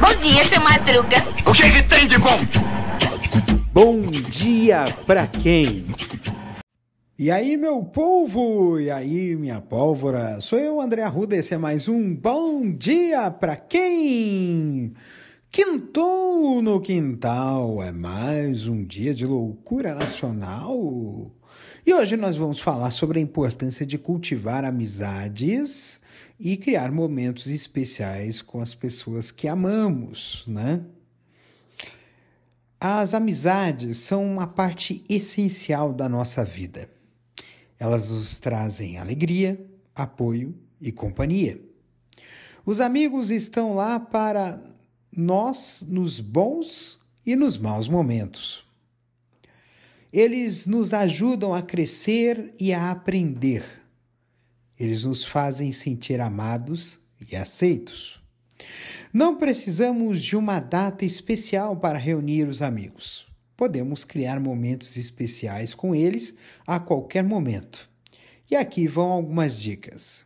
Bom dia, seu Madruga. O que, que tem de bom? Bom dia pra quem? E aí, meu povo? E aí, minha pólvora? Sou eu, André Arruda, esse é mais um Bom Dia Pra Quem? Quintou no quintal, é mais um dia de loucura nacional. E hoje nós vamos falar sobre a importância de cultivar amizades e criar momentos especiais com as pessoas que amamos, né? As amizades são uma parte essencial da nossa vida. Elas nos trazem alegria, apoio e companhia. Os amigos estão lá para nós nos bons e nos maus momentos. Eles nos ajudam a crescer e a aprender. Eles nos fazem sentir amados e aceitos. Não precisamos de uma data especial para reunir os amigos podemos criar momentos especiais com eles a qualquer momento. E aqui vão algumas dicas.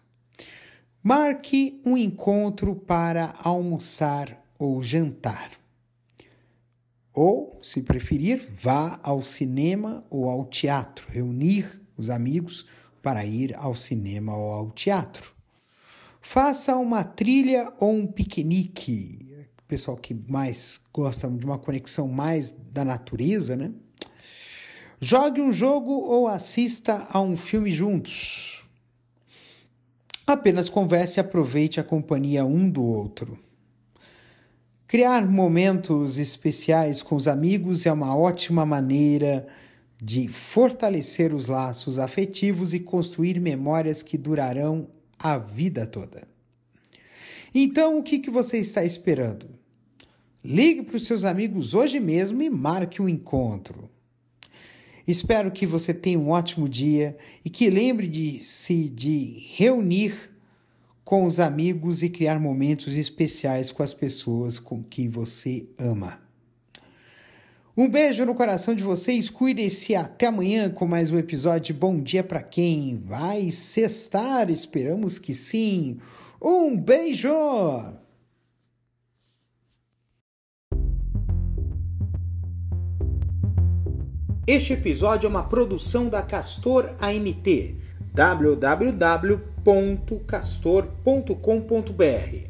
Marque um encontro para almoçar ou jantar. Ou, se preferir, vá ao cinema ou ao teatro, reunir os amigos para ir ao cinema ou ao teatro. Faça uma trilha ou um piquenique pessoal que mais gosta de uma conexão mais da natureza, né? Jogue um jogo ou assista a um filme juntos. Apenas converse e aproveite a companhia um do outro. Criar momentos especiais com os amigos é uma ótima maneira fortalecer os laços afetivos e construir memórias que durarão a vida toda. Então, o que, que você está esperando? Ligue para os seus amigos hoje mesmo e marque um encontro. Espero que você tenha um ótimo dia e que lembre de se de reunir com os amigos e criar momentos especiais com as pessoas com que você ama. Um beijo no coração de vocês, cuide-se até amanhã com mais um episódio Bom Dia para quem vai sextar, esperamos que sim. Um beijo! Este episódio é uma produção da Castor AMT, www.castor.com.br.